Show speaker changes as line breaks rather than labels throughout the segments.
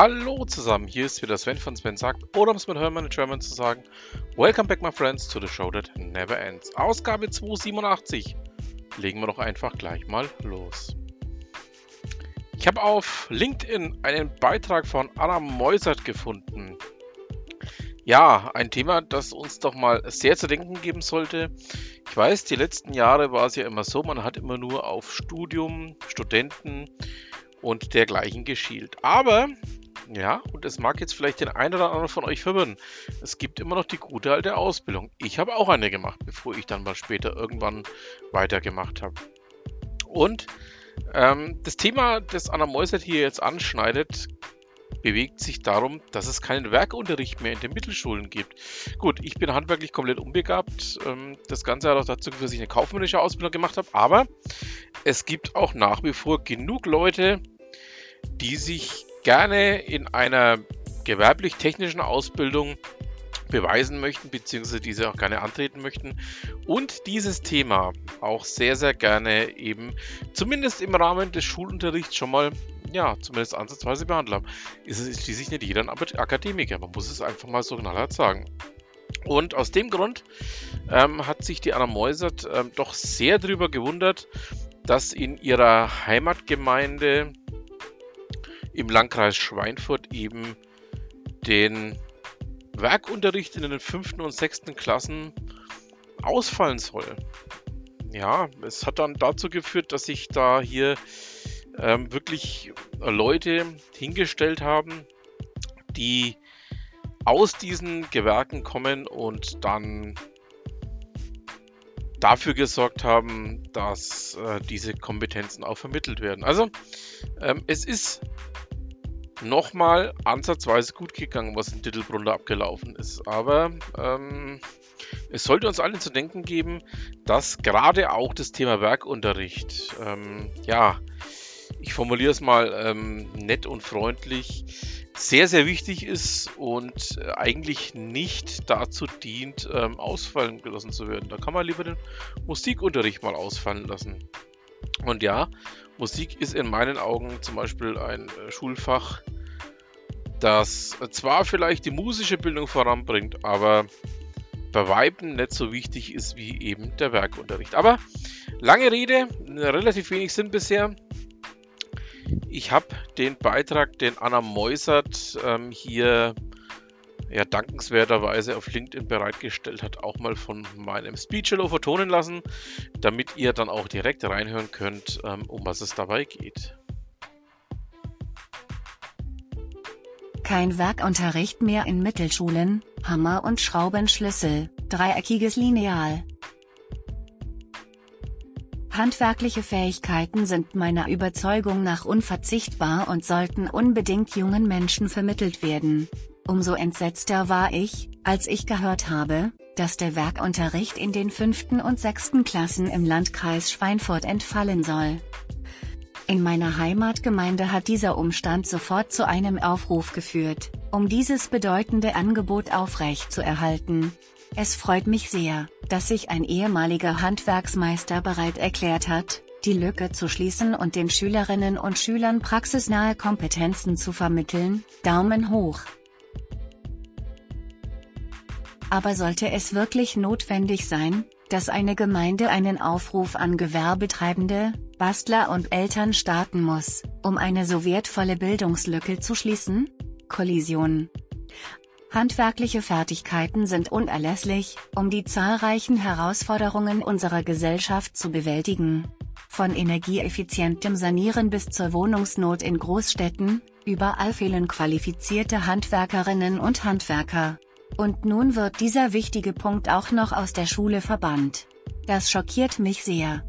Hallo zusammen, hier ist wieder Sven von Sven sagt, oder um es mit Hermann in German zu sagen, Welcome back my friends to the show that never ends. Ausgabe 287. Legen wir doch einfach gleich mal los. Ich habe auf LinkedIn einen Beitrag von Anna Meusert gefunden. Ja, ein Thema, das uns doch mal sehr zu denken geben sollte. Ich weiß, die letzten Jahre war es ja immer so, man hat immer nur auf Studium, Studenten und dergleichen geschielt. Aber ja, und es mag jetzt vielleicht den einen oder anderen von euch verwirren. Es gibt immer noch die gute alte Ausbildung. Ich habe auch eine gemacht, bevor ich dann mal später irgendwann weitergemacht habe. Und ähm, das Thema, das Anna Meusert hier jetzt anschneidet, bewegt sich darum, dass es keinen Werkunterricht mehr in den Mittelschulen gibt. Gut, ich bin handwerklich komplett unbegabt. Ähm, das Ganze hat auch dazu geführt, dass ich eine kaufmännische Ausbildung gemacht habe. Aber es gibt auch nach wie vor genug Leute, die sich gerne in einer gewerblich-technischen Ausbildung beweisen möchten, beziehungsweise diese auch gerne antreten möchten und dieses Thema auch sehr, sehr gerne eben zumindest im Rahmen des Schulunterrichts schon mal, ja, zumindest ansatzweise behandeln. Ist es schließlich nicht jeder ein Akademiker, man muss es einfach mal so knallhart sagen. Und aus dem Grund ähm, hat sich die Anna Meusert ähm, doch sehr darüber gewundert, dass in ihrer Heimatgemeinde im Landkreis Schweinfurt eben den Werkunterricht in den fünften und sechsten Klassen ausfallen soll. Ja, es hat dann dazu geführt, dass sich da hier ähm, wirklich Leute hingestellt haben, die aus diesen Gewerken kommen und dann dafür gesorgt haben, dass äh, diese Kompetenzen auch vermittelt werden. Also ähm, es ist nochmal ansatzweise gut gegangen, was in Dittelbrunn abgelaufen ist. Aber ähm, es sollte uns allen zu denken geben, dass gerade auch das Thema Werkunterricht, ähm, ja, ich formuliere es mal ähm, nett und freundlich, sehr, sehr wichtig ist und eigentlich nicht dazu dient, ähm, ausfallen gelassen zu werden. Da kann man lieber den Musikunterricht mal ausfallen lassen. Und ja, Musik ist in meinen Augen zum Beispiel ein äh, Schulfach, das zwar vielleicht die musische Bildung voranbringt, aber bei Weiben nicht so wichtig ist wie eben der Werkunterricht. Aber lange Rede, relativ wenig Sinn bisher. Ich habe den Beitrag, den Anna Meusert ähm, hier ja, dankenswerterweise auf LinkedIn bereitgestellt hat, auch mal von meinem Speechelo vertonen lassen, damit ihr dann auch direkt reinhören könnt, ähm, um was es dabei geht.
Kein Werkunterricht mehr in Mittelschulen, Hammer und Schraubenschlüssel, dreieckiges Lineal. Handwerkliche Fähigkeiten sind meiner Überzeugung nach unverzichtbar und sollten unbedingt jungen Menschen vermittelt werden. Umso entsetzter war ich, als ich gehört habe, dass der Werkunterricht in den fünften und sechsten Klassen im Landkreis Schweinfurt entfallen soll. In meiner Heimatgemeinde hat dieser Umstand sofort zu einem Aufruf geführt, um dieses bedeutende Angebot aufrechtzuerhalten. Es freut mich sehr, dass sich ein ehemaliger Handwerksmeister bereit erklärt hat, die Lücke zu schließen und den Schülerinnen und Schülern praxisnahe Kompetenzen zu vermitteln. Daumen hoch! Aber sollte es wirklich notwendig sein, dass eine Gemeinde einen Aufruf an Gewerbetreibende, Bastler und Eltern starten muss, um eine so wertvolle Bildungslücke zu schließen? Kollision. Handwerkliche Fertigkeiten sind unerlässlich, um die zahlreichen Herausforderungen unserer Gesellschaft zu bewältigen. Von energieeffizientem Sanieren bis zur Wohnungsnot in Großstädten, überall fehlen qualifizierte Handwerkerinnen und Handwerker. Und nun wird dieser wichtige Punkt auch noch aus der Schule verbannt. Das schockiert mich sehr.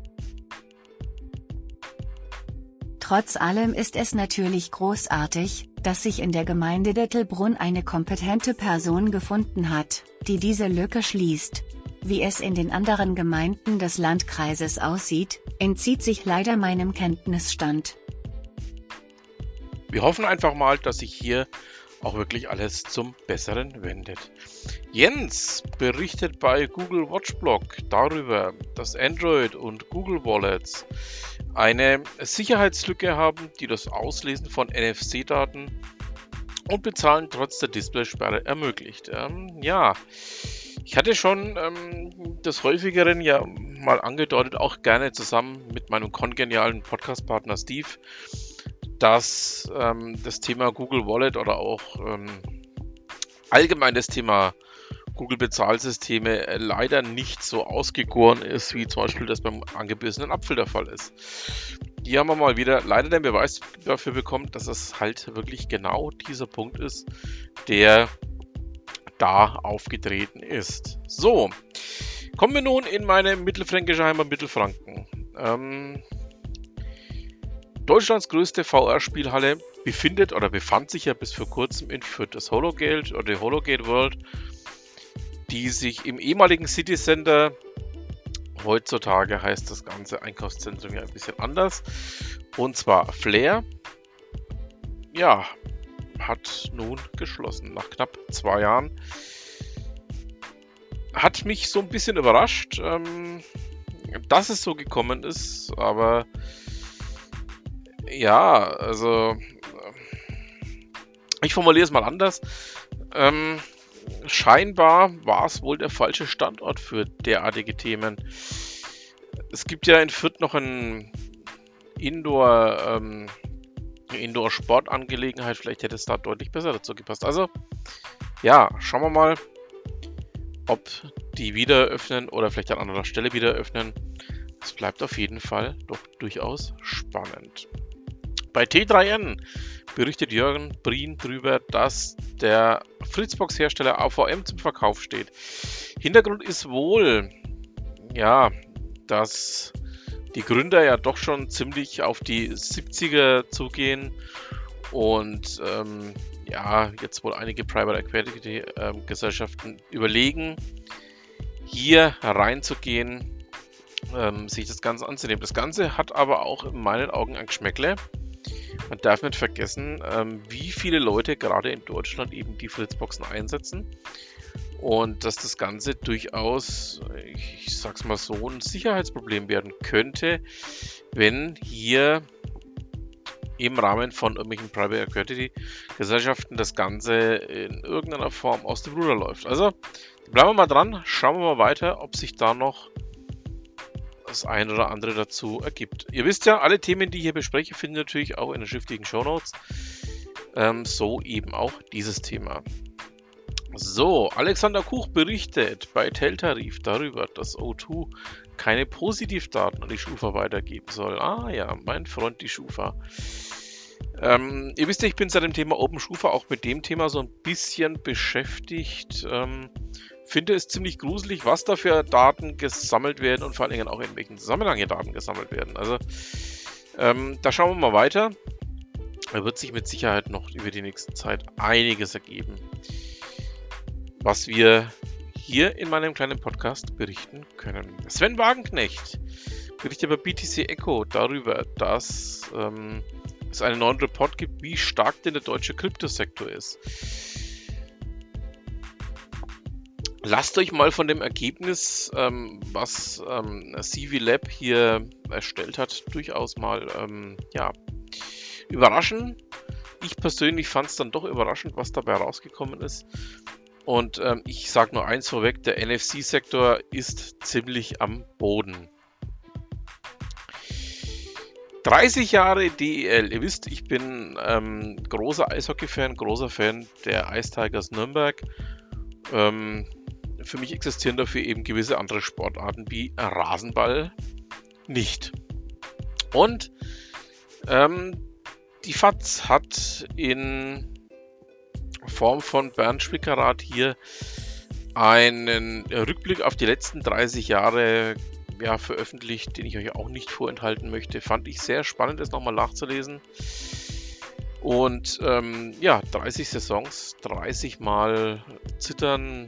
Trotz allem ist es natürlich großartig, dass sich in der Gemeinde Dettelbrunn eine kompetente Person gefunden hat, die diese Lücke schließt. Wie es in den anderen Gemeinden des Landkreises aussieht, entzieht sich leider meinem Kenntnisstand.
Wir hoffen einfach mal, dass sich hier auch wirklich alles zum Besseren wendet. Jens berichtet bei Google Watchblog darüber, dass Android und Google Wallets eine Sicherheitslücke haben, die das Auslesen von NFC-Daten und Bezahlen trotz der Displaysperre ermöglicht. Ähm, ja, ich hatte schon ähm, des häufigeren ja mal angedeutet, auch gerne zusammen mit meinem kongenialen Podcast-Partner Steve, dass ähm, das Thema Google Wallet oder auch ähm, allgemein das Thema Google Bezahlsysteme äh, leider nicht so ausgegoren ist, wie zum Beispiel das beim angebissenen Apfel der Fall ist. Hier haben wir mal wieder leider den Beweis dafür bekommen, dass es halt wirklich genau dieser Punkt ist, der da aufgetreten ist. So, kommen wir nun in meine mittelfränkische Heimat Mittelfranken. Ähm, Deutschlands größte VR-Spielhalle befindet oder befand sich ja bis vor kurzem in Fürth. Das Hologate oder die Hologate World, die sich im ehemaligen City Center, heutzutage heißt das ganze Einkaufszentrum ja ein bisschen anders, und zwar Flair, ja, hat nun geschlossen nach knapp zwei Jahren. Hat mich so ein bisschen überrascht, ähm, dass es so gekommen ist, aber ja, also ich formuliere es mal anders. Ähm, scheinbar war es wohl der falsche Standort für derartige Themen. Es gibt ja in Fürth noch ein Indoor, ähm, Indoor-Sportangelegenheit. Vielleicht hätte es da deutlich besser dazu gepasst. Also, ja, schauen wir mal, ob die wieder öffnen oder vielleicht an anderer Stelle wieder öffnen. Es bleibt auf jeden Fall doch durchaus spannend. Bei T3N berichtet Jürgen Brien darüber, dass der Fritzbox-Hersteller AVM zum Verkauf steht. Hintergrund ist wohl, ja, dass die Gründer ja doch schon ziemlich auf die 70er zugehen und ähm, ja, jetzt wohl einige Private Equity äh, Gesellschaften überlegen, hier reinzugehen, ähm, sich das Ganze anzunehmen. Das Ganze hat aber auch in meinen Augen ein Geschmäckle. Man darf nicht vergessen, ähm, wie viele Leute gerade in Deutschland eben die Fritzboxen einsetzen. Und dass das Ganze durchaus, ich, ich sag's mal so, ein Sicherheitsproblem werden könnte, wenn hier im Rahmen von irgendwelchen Private Equity Gesellschaften das Ganze in irgendeiner Form aus dem Ruder läuft. Also bleiben wir mal dran, schauen wir mal weiter, ob sich da noch das ein oder andere dazu ergibt. Ihr wisst ja, alle Themen, die ich hier bespreche, finden natürlich auch in den schriftlichen Show Notes. Ähm, so eben auch dieses Thema. So, Alexander Kuch berichtet bei Teltarif darüber, dass O2 keine Positivdaten an die Schufa weitergeben soll. Ah ja, mein Freund die Schufa. Ähm, ihr wisst ja, ich bin seit dem Thema Open Schufa auch mit dem Thema so ein bisschen beschäftigt. Ähm, finde es ziemlich gruselig, was da für Daten gesammelt werden und vor allen Dingen auch in welchen Zusammenhang hier Daten gesammelt werden. Also ähm, da schauen wir mal weiter. Da wird sich mit Sicherheit noch über die nächste Zeit einiges ergeben, was wir hier in meinem kleinen Podcast berichten können. Sven Wagenknecht berichtet bei BTC Echo darüber, dass ähm, es einen neuen Report gibt, wie stark denn der deutsche Kryptosektor ist. Lasst euch mal von dem Ergebnis, ähm, was ähm, CV Lab hier erstellt hat, durchaus mal ähm, ja, überraschen. Ich persönlich fand es dann doch überraschend, was dabei rausgekommen ist. Und ähm, ich sage nur eins vorweg, der NFC-Sektor ist ziemlich am Boden. 30 Jahre DEL. Ihr wisst, ich bin ähm, großer Eishockey-Fan, großer Fan der Ice Tigers Nürnberg. Ähm, für mich existieren dafür eben gewisse andere Sportarten wie Rasenball nicht. Und ähm, die FAZ hat in Form von Bernd Schwickerath hier einen Rückblick auf die letzten 30 Jahre ja, veröffentlicht, den ich euch auch nicht vorenthalten möchte. Fand ich sehr spannend, das nochmal nachzulesen. Und ähm, ja, 30 Saisons, 30 Mal Zittern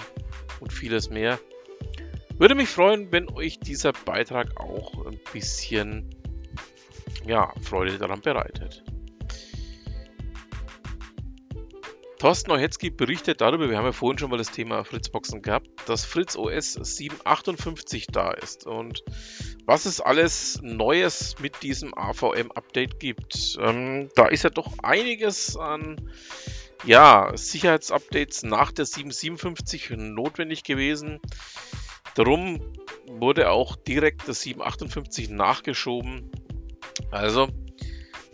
und vieles mehr. Würde mich freuen, wenn euch dieser Beitrag auch ein bisschen ja, Freude daran bereitet. Thorsten Neuhetzki berichtet darüber, wir haben ja vorhin schon mal das Thema Fritzboxen gehabt, dass Fritz OS 758 da ist und was es alles Neues mit diesem AVM-Update gibt. Ähm, da ist ja doch einiges an ja, Sicherheitsupdates nach der 757 notwendig gewesen. Darum wurde auch direkt das 758 nachgeschoben. Also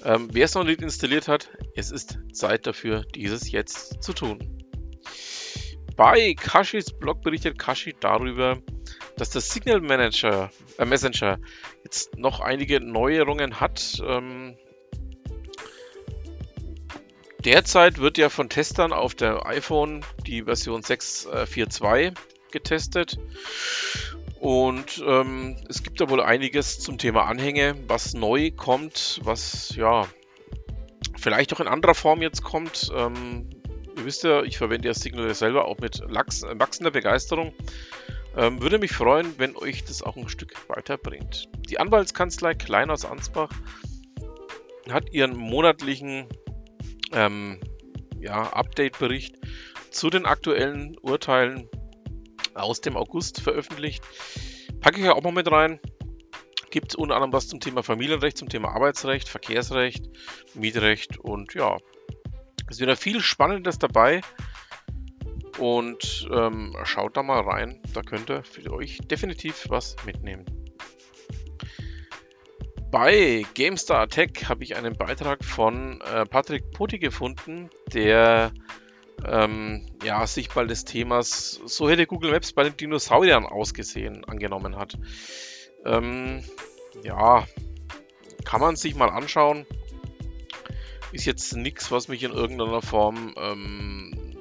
ähm, Wer es noch nicht installiert hat, es ist Zeit dafür, dieses jetzt zu tun. Bei Kashis Blog berichtet Kashi darüber, dass der Signal Manager, äh Messenger jetzt noch einige Neuerungen hat. Ähm, derzeit wird ja von Testern auf der iPhone die Version 6.4.2 äh, getestet. Und ähm, es gibt da wohl einiges zum Thema Anhänge, was neu kommt, was ja vielleicht auch in anderer Form jetzt kommt. Ähm, ihr wisst ja, ich verwende ja Signal selber auch mit Lachs, äh, wachsender Begeisterung. Ähm, würde mich freuen, wenn euch das auch ein Stück weiterbringt. Die Anwaltskanzlei Klein aus Ansbach hat ihren monatlichen ähm, ja, Update-Bericht zu den aktuellen Urteilen aus dem August veröffentlicht. Packe ich ja auch mal mit rein. Gibt es unter anderem was zum Thema Familienrecht, zum Thema Arbeitsrecht, Verkehrsrecht, Mietrecht und ja, ist wieder viel Spannendes dabei. Und ähm, schaut da mal rein, da könnt ihr für euch definitiv was mitnehmen. Bei GameStar Tech habe ich einen Beitrag von äh, Patrick Putti gefunden, der ähm, ja, sich mal des Themas, so hätte Google Maps bei den Dinosauriern ausgesehen, angenommen hat. Ähm, ja, kann man sich mal anschauen. Ist jetzt nichts, was mich in irgendeiner Form ähm,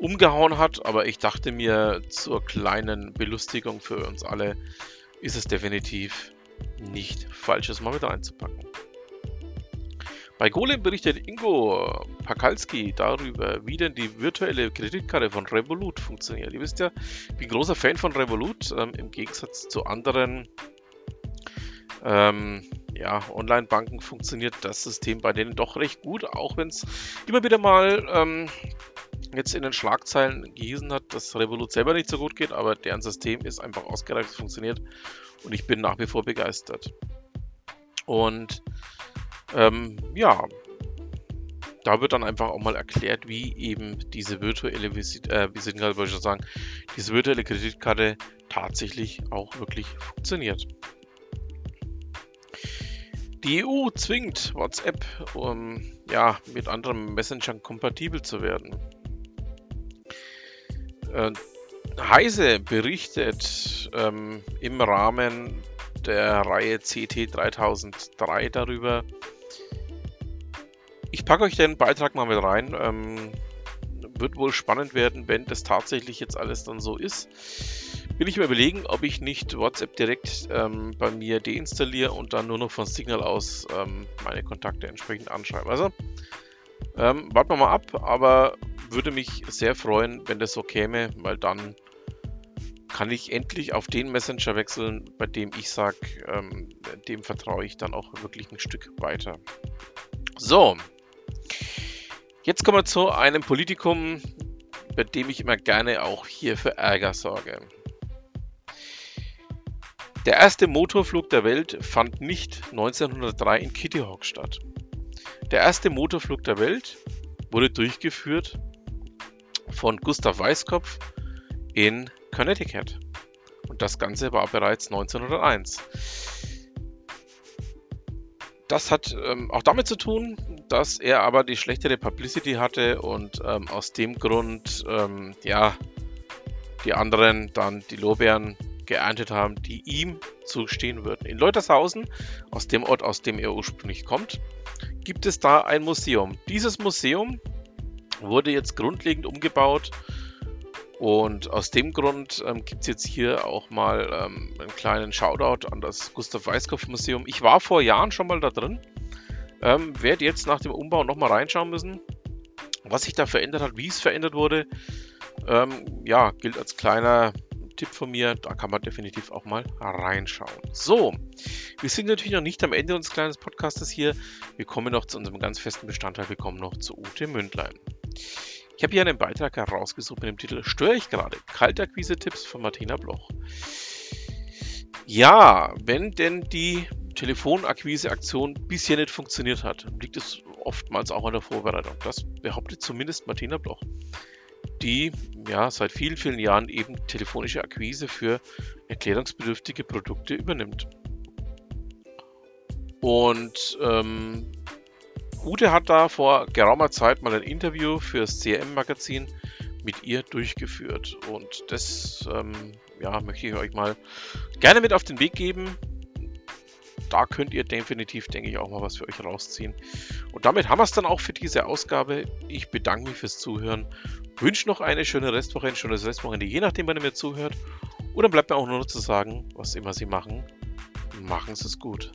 umgehauen hat, aber ich dachte mir, zur kleinen Belustigung für uns alle ist es definitiv nicht falsch, es mal wieder einzupacken. Bei Golem berichtet Ingo Pakalski darüber, wie denn die virtuelle Kreditkarte von Revolut funktioniert. Ihr wisst ja, ich bin großer Fan von Revolut, ähm, im Gegensatz zu anderen ähm, ja, Online-Banken funktioniert das System bei denen doch recht gut, auch wenn es immer wieder mal ähm, jetzt in den Schlagzeilen gehießen hat, dass Revolut selber nicht so gut geht, aber deren System ist einfach ausgereift, funktioniert und ich bin nach wie vor begeistert. Und ähm, ja, da wird dann einfach auch mal erklärt, wie eben diese virtuelle Visit äh, Visitenkarte, wollte ich schon sagen, diese virtuelle Kreditkarte tatsächlich auch wirklich funktioniert. Die EU zwingt WhatsApp, um ja, mit anderen Messengern kompatibel zu werden. Äh, Heise berichtet ähm, im Rahmen der Reihe CT 3003 darüber, ich packe euch den Beitrag mal mit rein. Ähm, wird wohl spannend werden, wenn das tatsächlich jetzt alles dann so ist. Bin ich mir überlegen, ob ich nicht WhatsApp direkt ähm, bei mir deinstalliere und dann nur noch von Signal aus ähm, meine Kontakte entsprechend anschreibe. Also, ähm, warten wir mal ab, aber würde mich sehr freuen, wenn das so käme, weil dann kann ich endlich auf den Messenger wechseln, bei dem ich sage, ähm, dem vertraue ich dann auch wirklich ein Stück weiter. So, Jetzt kommen wir zu einem Politikum, bei dem ich immer gerne auch hier für Ärger sorge. Der erste Motorflug der Welt fand nicht 1903 in Kitty Hawk statt. Der erste Motorflug der Welt wurde durchgeführt von Gustav Weißkopf in Connecticut. Und das Ganze war bereits 1901. Das hat ähm, auch damit zu tun, dass er aber die schlechtere Publicity hatte und ähm, aus dem Grund, ähm, ja, die anderen dann die Lorbeeren geerntet haben, die ihm zustehen würden. In Leutershausen, aus dem Ort, aus dem er ursprünglich kommt, gibt es da ein Museum. Dieses Museum wurde jetzt grundlegend umgebaut und aus dem Grund ähm, gibt es jetzt hier auch mal ähm, einen kleinen Shoutout an das Gustav Weißkopf Museum. Ich war vor Jahren schon mal da drin, ähm, werde jetzt nach dem Umbau nochmal reinschauen müssen, was sich da verändert hat, wie es verändert wurde. Ähm, ja, gilt als kleiner YouTube-Tipp von mir. Da kann man definitiv auch mal reinschauen. So, wir sind natürlich noch nicht am Ende unseres kleinen Podcastes hier. Wir kommen noch zu unserem ganz festen Bestandteil. Wir kommen noch zu Ute Mündlein. Ich habe hier einen Beitrag herausgesucht mit dem Titel Störe ich gerade? Kaltakquise-Tipps von Martina Bloch. Ja, wenn denn die Telefonakquise-Aktion bisher nicht funktioniert hat, liegt es oftmals auch an der Vorbereitung. Das behauptet zumindest Martina Bloch, die ja seit vielen, vielen Jahren eben telefonische Akquise für erklärungsbedürftige Produkte übernimmt. Und ähm, Ute hat da vor geraumer Zeit mal ein Interview für das CRM-Magazin mit ihr durchgeführt. Und das ähm, ja, möchte ich euch mal gerne mit auf den Weg geben. Da könnt ihr definitiv, denke ich, auch mal was für euch rausziehen. Und damit haben wir es dann auch für diese Ausgabe. Ich bedanke mich fürs Zuhören. Wünsche noch eine schöne Restwoche, ein schönes Restwochenende, je nachdem, wann ihr mir zuhört. Und dann bleibt mir auch nur noch zu sagen, was immer Sie machen, machen Sie es gut.